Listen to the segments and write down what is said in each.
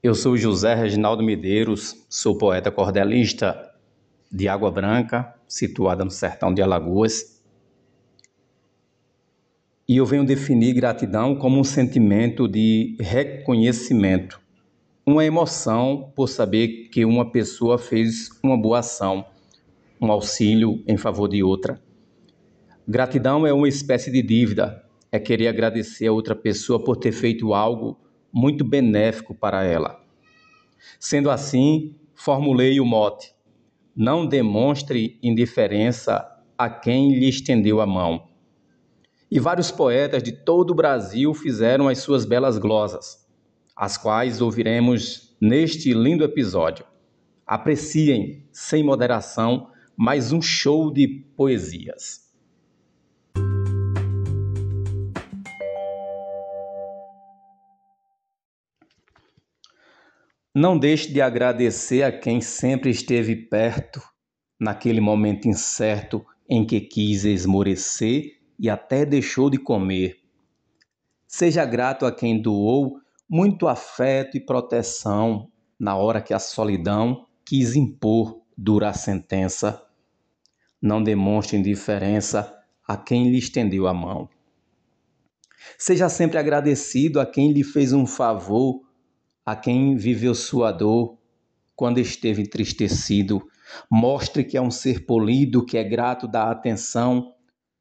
Eu sou José Reginaldo Medeiros, sou poeta cordelista de Água Branca, situada no sertão de Alagoas. E eu venho definir gratidão como um sentimento de reconhecimento, uma emoção por saber que uma pessoa fez uma boa ação, um auxílio em favor de outra. Gratidão é uma espécie de dívida, é querer agradecer a outra pessoa por ter feito algo muito benéfico para ela. Sendo assim, formulei o mote: não demonstre indiferença a quem lhe estendeu a mão. E vários poetas de todo o Brasil fizeram as suas belas glosas, as quais ouviremos neste lindo episódio. Apreciem, sem moderação, mais um show de poesias. Não deixe de agradecer a quem sempre esteve perto naquele momento incerto em que quis esmorecer e até deixou de comer. Seja grato a quem doou muito afeto e proteção na hora que a solidão quis impor dura sentença. Não demonstre indiferença a quem lhe estendeu a mão. Seja sempre agradecido a quem lhe fez um favor a quem viveu sua dor quando esteve entristecido. Mostre que é um ser polido, que é grato da atenção,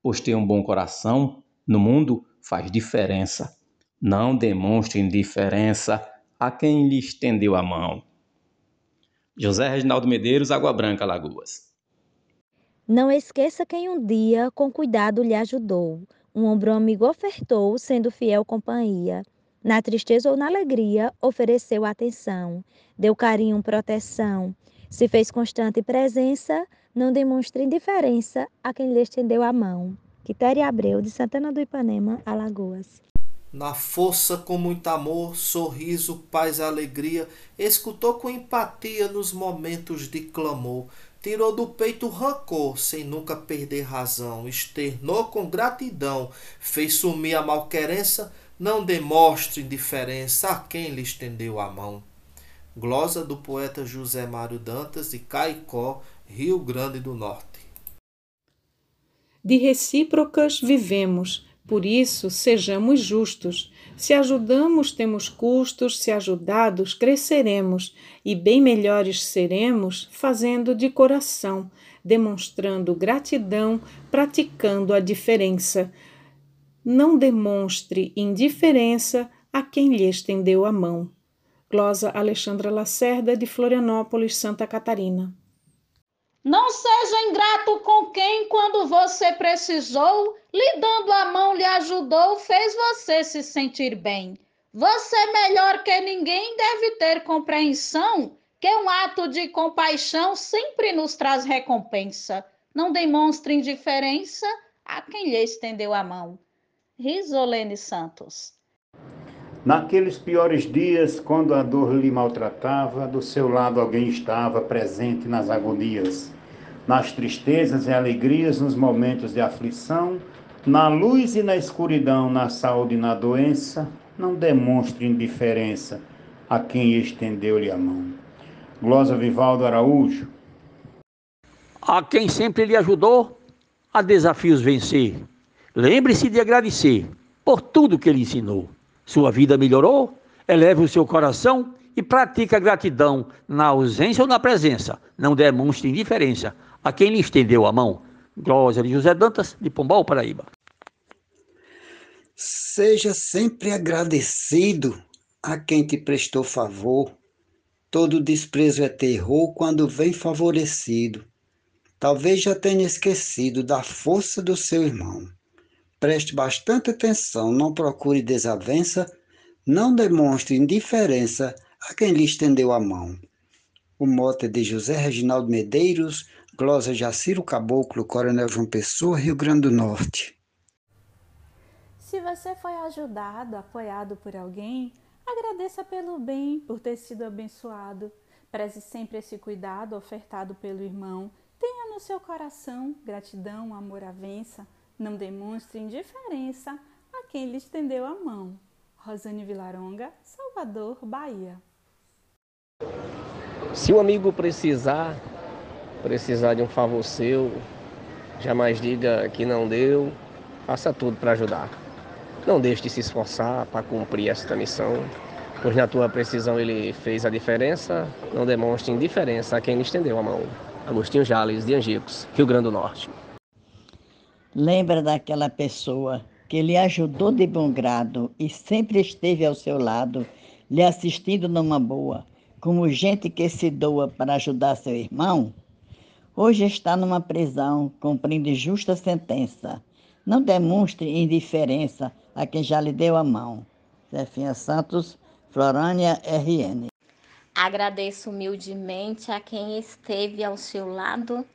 pois ter um bom coração no mundo faz diferença. Não demonstre indiferença a quem lhe estendeu a mão. José Reginaldo Medeiros, Água Branca, Lagoas. Não esqueça quem um dia com cuidado lhe ajudou, um ombro amigo ofertou, sendo fiel companhia. Na tristeza ou na alegria, ofereceu atenção, deu carinho, proteção. Se fez constante presença, não demonstre indiferença a quem lhe estendeu a mão. Quitéria Abreu, de Santana do Ipanema, Alagoas. Na força, com muito amor, sorriso, paz e alegria, escutou com empatia nos momentos de clamor. Tirou do peito rancor, sem nunca perder razão, externou com gratidão, fez sumir a malquerença, não demonstre indiferença a quem lhe estendeu a mão. Glosa do poeta José Mário Dantas, de Caicó, Rio Grande do Norte. De recíprocas vivemos, por isso sejamos justos. Se ajudamos, temos custos, se ajudados, cresceremos, e bem melhores seremos fazendo de coração, demonstrando gratidão, praticando a diferença não demonstre indiferença a quem lhe estendeu a mão. Glosa Alexandra Lacerda, de Florianópolis, Santa Catarina. Não seja ingrato com quem, quando você precisou, lhe dando a mão, lhe ajudou, fez você se sentir bem. Você, melhor que ninguém, deve ter compreensão que um ato de compaixão sempre nos traz recompensa. Não demonstre indiferença a quem lhe estendeu a mão. Risolene Santos. Naqueles piores dias, quando a dor lhe maltratava, do seu lado alguém estava presente nas agonias, nas tristezas e alegrias, nos momentos de aflição, na luz e na escuridão, na saúde e na doença, não demonstre indiferença a quem estendeu-lhe a mão. Glosa Vivaldo Araújo. A quem sempre lhe ajudou a desafios vencer Lembre-se de agradecer por tudo que ele ensinou. Sua vida melhorou? Eleve o seu coração e pratique a gratidão na ausência ou na presença. Não demonstre indiferença a quem lhe estendeu a mão. Glória de José Dantas, de Pombal, Paraíba. Seja sempre agradecido a quem te prestou favor. Todo desprezo é terror quando vem favorecido. Talvez já tenha esquecido da força do seu irmão. Preste bastante atenção, não procure desavença, não demonstre indiferença a quem lhe estendeu a mão. O mote é de José Reginaldo Medeiros, glosa Jaciro Caboclo, Coronel João Pessoa, Rio Grande do Norte. Se você foi ajudado, apoiado por alguém, agradeça pelo bem, por ter sido abençoado. Preze sempre esse cuidado ofertado pelo irmão. Tenha no seu coração gratidão, amor à vença não demonstre indiferença a quem lhe estendeu a mão. Rosane Vilaronga, Salvador, Bahia. Se o amigo precisar, precisar de um favor seu, jamais diga que não deu, faça tudo para ajudar. Não deixe de se esforçar para cumprir esta missão, pois na tua precisão ele fez a diferença, não demonstre indiferença a quem lhe estendeu a mão. Agostinho Jales, de Angicos, Rio Grande do Norte. Lembra daquela pessoa que lhe ajudou de bom grado e sempre esteve ao seu lado, lhe assistindo numa boa, como gente que se doa para ajudar seu irmão? Hoje está numa prisão, cumprindo justa sentença. Não demonstre indiferença a quem já lhe deu a mão. Zefinha Santos, Florânia, RN. Agradeço humildemente a quem esteve ao seu lado,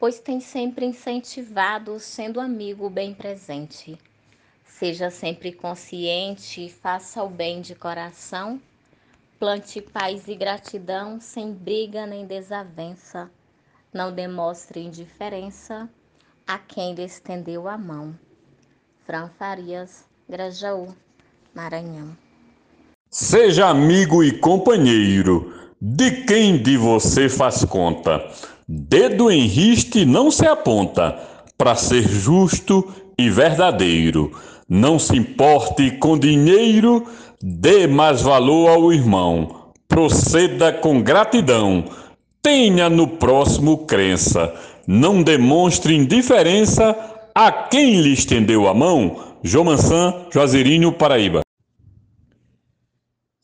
pois tem sempre incentivado, sendo amigo bem presente. Seja sempre consciente faça o bem de coração. Plante paz e gratidão, sem briga nem desavença. Não demonstre indiferença a quem lhe estendeu a mão. Fran Farias, Grajaú, Maranhão. Seja amigo e companheiro de quem de você faz conta. Dedo em riste não se aponta para ser justo e verdadeiro. Não se importe com dinheiro, dê mais valor ao irmão. Proceda com gratidão. Tenha no próximo crença. Não demonstre indiferença a quem lhe estendeu a mão. João Mansan, Juazeirinho, Paraíba.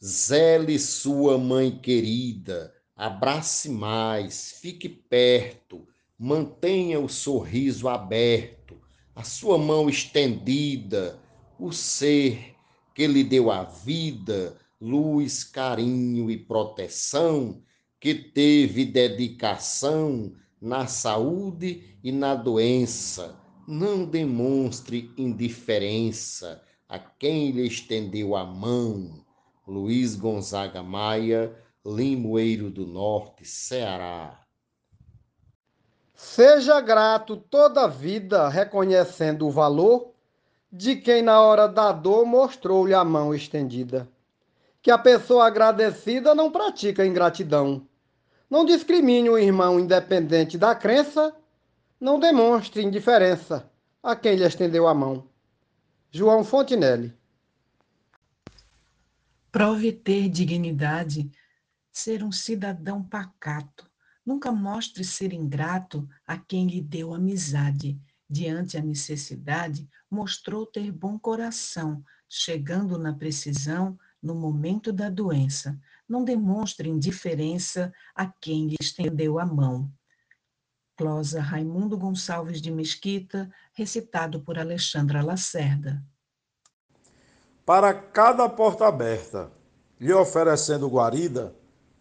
Zele sua mãe querida, abrace mais, fique perto, mantenha o sorriso aberto, a sua mão estendida, o ser que lhe deu a vida, luz, carinho e proteção, que teve dedicação na saúde e na doença. Não demonstre indiferença a quem lhe estendeu a mão Luiz Gonzaga Maia, Limoeiro do Norte, Ceará. Seja grato toda a vida, reconhecendo o valor de quem na hora da dor mostrou-lhe a mão estendida. Que a pessoa agradecida não pratica ingratidão. Não discrimine o irmão independente da crença, não demonstre indiferença a quem lhe estendeu a mão. João Fontinelli Prove ter dignidade, ser um cidadão pacato. Nunca mostre ser ingrato a quem lhe deu amizade. Diante a necessidade, mostrou ter bom coração, chegando na precisão no momento da doença. Não demonstre indiferença a quem lhe estendeu a mão. Closa Raimundo Gonçalves de Mesquita, recitado por Alexandra Lacerda para cada porta aberta, lhe oferecendo guarida,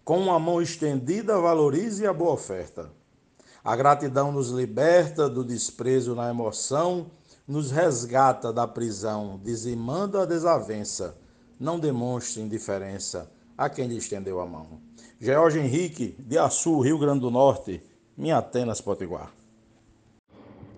com uma mão estendida valorize a boa oferta. A gratidão nos liberta do desprezo na emoção, nos resgata da prisão, dizimando a desavença. Não demonstre indiferença a quem lhe estendeu a mão. George Henrique, de Açu, Rio Grande do Norte, minha Atenas Potiguar.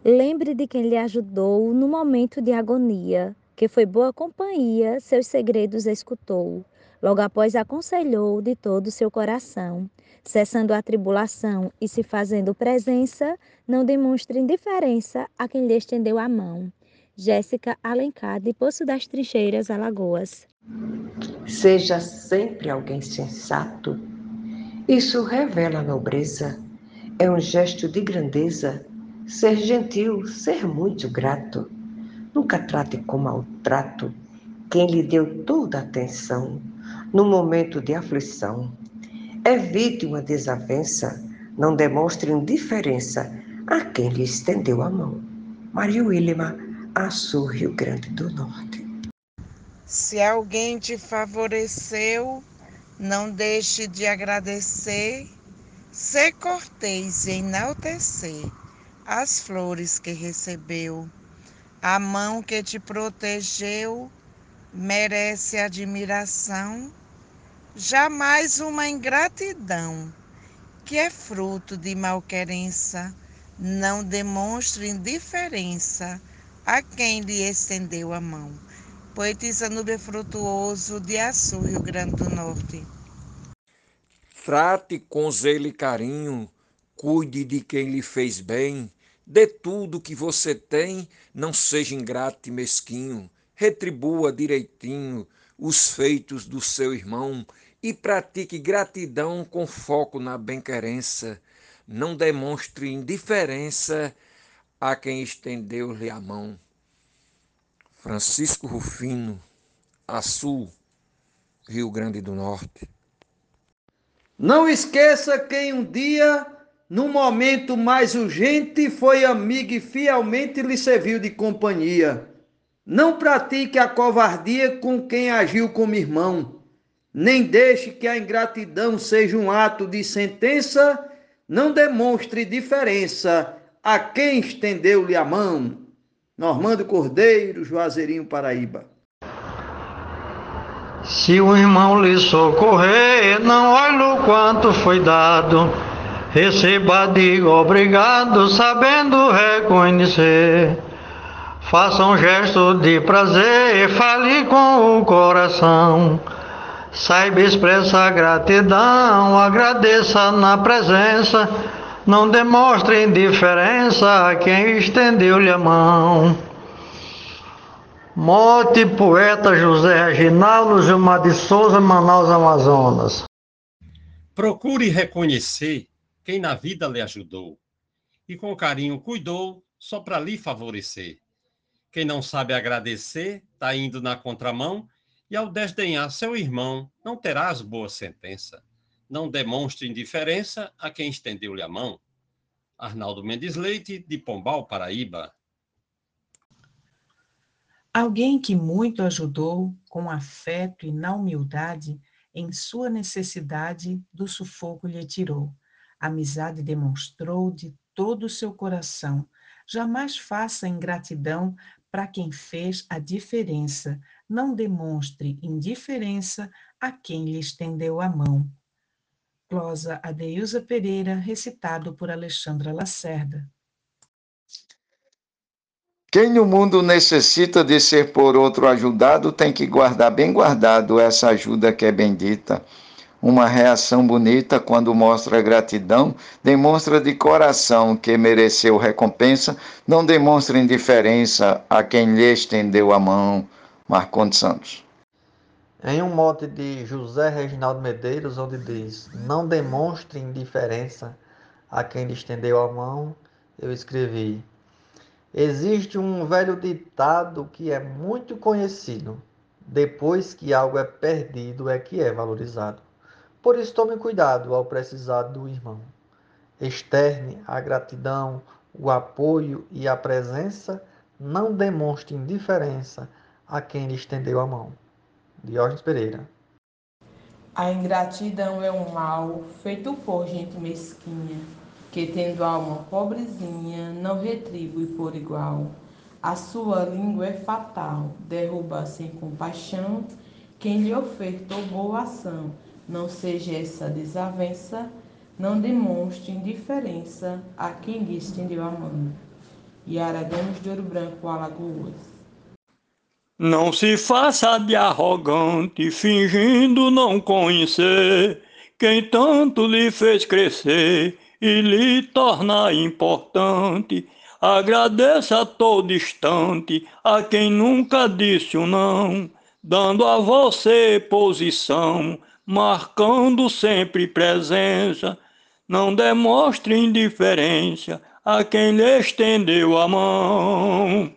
Lembre de quem lhe ajudou no momento de agonia que foi boa companhia, seus segredos escutou. Logo após aconselhou de todo o seu coração. Cessando a tribulação e se fazendo presença, não demonstre indiferença a quem lhe estendeu a mão. Jéssica Alencar, de Poço das Trincheiras, Alagoas. Seja sempre alguém sensato. Isso revela nobreza. É um gesto de grandeza. Ser gentil, ser muito grato. Nunca trate com maltrato quem lhe deu toda a atenção no momento de aflição. Evite uma desavença, não demonstre indiferença a quem lhe estendeu a mão. Maria Wilma, Açu, Rio Grande do Norte. Se alguém te favoreceu, não deixe de agradecer, ser cortês e enaltecer as flores que recebeu. A mão que te protegeu merece admiração, jamais uma ingratidão, que é fruto de malquerença. Não demonstre indiferença a quem lhe estendeu a mão. Poetisa Nubia Frutuoso, de Açu, Rio Grande do Norte. Trate com zelo e carinho, cuide de quem lhe fez bem, dê tudo que você tem, não seja ingrato e mesquinho, retribua direitinho os feitos do seu irmão e pratique gratidão com foco na bem-querença. Não demonstre indiferença a quem estendeu-lhe a mão. Francisco Rufino, Açu, Rio Grande do Norte. Não esqueça quem um dia, no momento mais urgente, foi amigo e fielmente lhe serviu de companhia. Não pratique a covardia com quem agiu como irmão. Nem deixe que a ingratidão seja um ato de sentença. Não demonstre diferença a quem estendeu-lhe a mão. Normando Cordeiro, Juazeirinho, Paraíba. Se o irmão lhe socorrer, não olhe o quanto foi dado. Receba, diga obrigado, sabendo reconhecer. Faça um gesto de prazer, fale com o coração. Saiba expressar gratidão, agradeça na presença. Não demonstre indiferença a quem estendeu-lhe a mão. Morte, poeta José Reginaldo Gilmar de Souza, Manaus, Amazonas. Procure reconhecer quem na vida lhe ajudou e com carinho cuidou só para lhe favorecer. Quem não sabe agradecer, está indo na contramão e ao desdenhar seu irmão, não terás boa sentença. Não demonstre indiferença a quem estendeu-lhe a mão. Arnaldo Mendes Leite, de Pombal, Paraíba. Alguém que muito ajudou com afeto e na humildade, em sua necessidade do sufoco lhe tirou. Amizade demonstrou de todo o seu coração. Jamais faça ingratidão para quem fez a diferença. Não demonstre indiferença a quem lhe estendeu a mão. Closa Adeusa Pereira, recitado por Alexandra Lacerda. Quem no mundo necessita de ser por outro ajudado tem que guardar bem guardado essa ajuda que é bendita. Uma reação bonita quando mostra gratidão, demonstra de coração que mereceu recompensa, não demonstra indiferença a quem lhe estendeu a mão. Marcondes Santos. Em um mote de José Reginaldo Medeiros, onde diz: Não demonstre indiferença a quem lhe estendeu a mão, eu escrevi: Existe um velho ditado que é muito conhecido: depois que algo é perdido é que é valorizado. Por isso, tome cuidado ao precisar do irmão. Externe a gratidão, o apoio e a presença, não demonstre indiferença a quem lhe estendeu a mão. Diógenes Pereira. A ingratidão é um mal feito por gente mesquinha que tendo alma pobrezinha, não retribui por igual. A sua língua é fatal, derruba sem compaixão quem lhe ofertou boa ação. Não seja essa desavença, não demonstre indiferença a quem lhe estendeu a mão. Yara Gomes de Ouro Branco, Alagoas. Não se faça de arrogante, fingindo não conhecer quem tanto lhe fez crescer e lhe torna importante. Agradeça a todo instante a quem nunca disse o um não, dando a você posição, marcando sempre presença. Não demonstre indiferença a quem lhe estendeu a mão.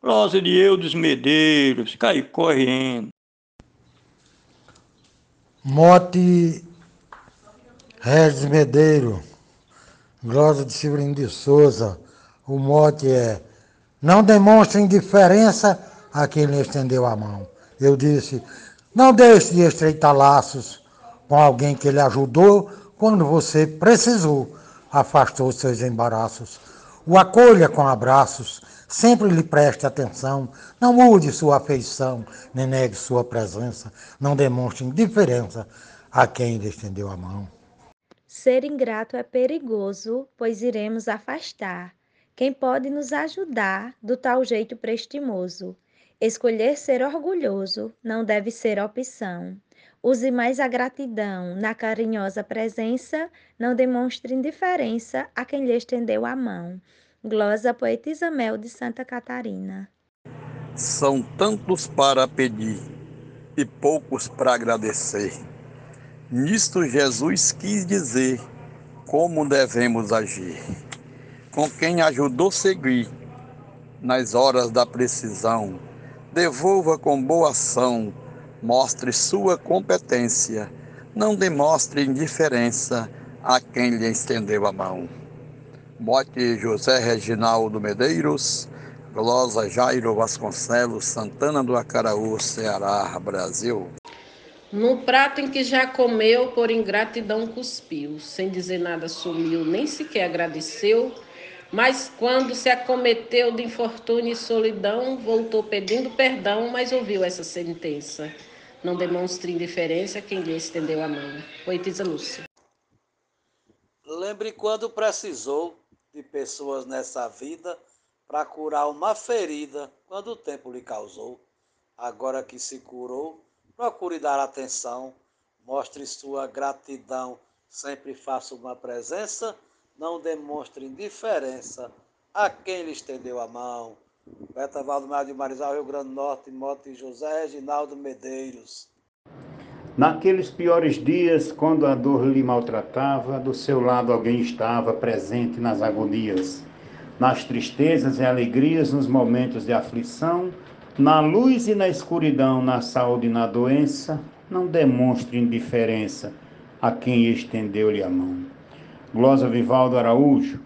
Prosa de Eudes Medeiros, cai correndo. Mote Regis Medeiro, Glosa de Severino de Souza, o mote é Não demonstre indiferença a quem lhe estendeu a mão. Eu disse, não deixe de estreitar laços com alguém que lhe ajudou quando você precisou, afastou seus embaraços. O acolha com abraços, sempre lhe preste atenção, não mude sua afeição, nem negue sua presença, não demonstre indiferença a quem lhe estendeu a mão. Ser ingrato é perigoso, pois iremos afastar quem pode nos ajudar do tal jeito prestimoso. Escolher ser orgulhoso não deve ser opção. Use mais a gratidão na carinhosa presença, não demonstre indiferença a quem lhe estendeu a mão. Glosa Poetisa Mel de Santa Catarina. São tantos para pedir e poucos para agradecer. Nisto Jesus quis dizer como devemos agir. Com quem ajudou seguir nas horas da precisão, devolva com boa ação, mostre sua competência, não demonstre indiferença a quem lhe estendeu a mão. Mote José Reginaldo Medeiros, Glosa Jairo Vasconcelos, Santana do Acaraú, Ceará, Brasil. No prato em que já comeu, por ingratidão cuspiu, sem dizer nada sumiu, nem sequer agradeceu, mas quando se acometeu de infortúnio e solidão, voltou pedindo perdão, mas ouviu essa sentença. Não demonstre indiferença quem lhe estendeu a mão. Poetisa Lúcia. Lembre quando precisou de pessoas nessa vida para curar uma ferida quando o tempo lhe causou. Agora que se curou, procure dar atenção, mostre sua gratidão, sempre faça uma presença, não demonstre indiferença a quem lhe estendeu a mão. Beta Valdomar de Marizal, Rio Grande do Norte, Mote José Reginaldo Medeiros. Naqueles piores dias, quando a dor lhe maltratava, do seu lado alguém estava presente nas agonias nas tristezas e alegrias, nos momentos de aflição, na luz e na escuridão, na saúde e na doença, não demonstre indiferença a quem estendeu-lhe a mão. Glosa Vivaldo Araújo.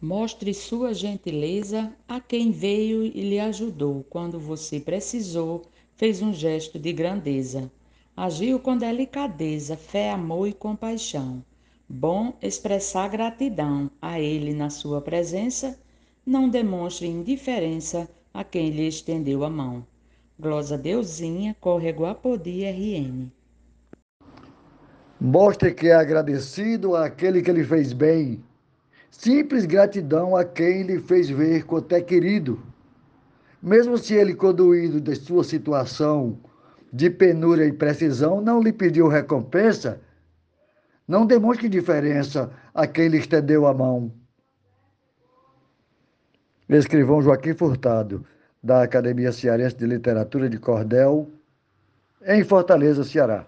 Mostre sua gentileza a quem veio e lhe ajudou quando você precisou, fez um gesto de grandeza. Agiu com delicadeza, fé, amor e compaixão. Bom expressar gratidão a Ele na sua presença, não demonstre indiferença a quem lhe estendeu a mão. Glosa Deusinha, Córrego Apodi, RN. Mostre que é agradecido àquele que lhe fez bem. Simples gratidão a quem lhe fez ver quanto é querido. Mesmo se ele, conduído de sua situação de penúria e precisão, não lhe pediu recompensa, não demonstre diferença a quem lhe estendeu a mão. Escrivão Joaquim Furtado, da Academia Cearense de Literatura de Cordel, em Fortaleza, Ceará.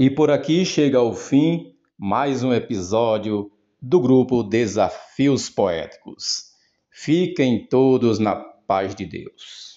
E por aqui chega ao fim mais um episódio do grupo Desafios Poéticos. Fiquem todos na paz de Deus.